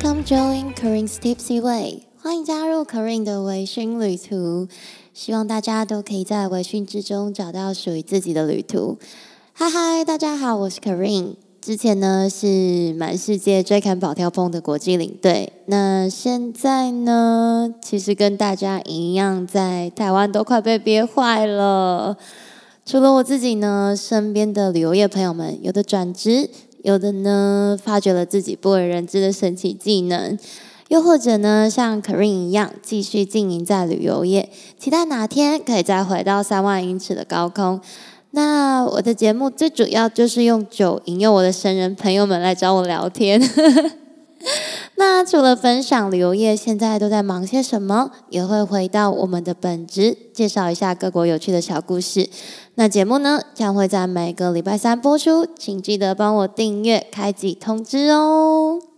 com join Karin's Tipsy Way，欢迎加入 Karin 的微醺旅途。希望大家都可以在微醺之中找到属于自己的旅途。嗨嗨，大家好，我是 Karin。之前呢是满世界追砍跑跳碰的国际领队，那现在呢，其实跟大家一样，在台湾都快被憋坏了。除了我自己呢，身边的旅游业朋友们，有的转职，有的呢发掘了自己不为人知的神奇技能，又或者呢像 Karin 一样，继续经营在旅游业，期待哪天可以再回到三万英尺的高空。那我的节目最主要就是用酒引诱我的神人朋友们来找我聊天。那除了分享旅游业现在都在忙些什么，也会回到我们的本职，介绍一下各国有趣的小故事。那节目呢将会在每个礼拜三播出，请记得帮我订阅、开启通知哦。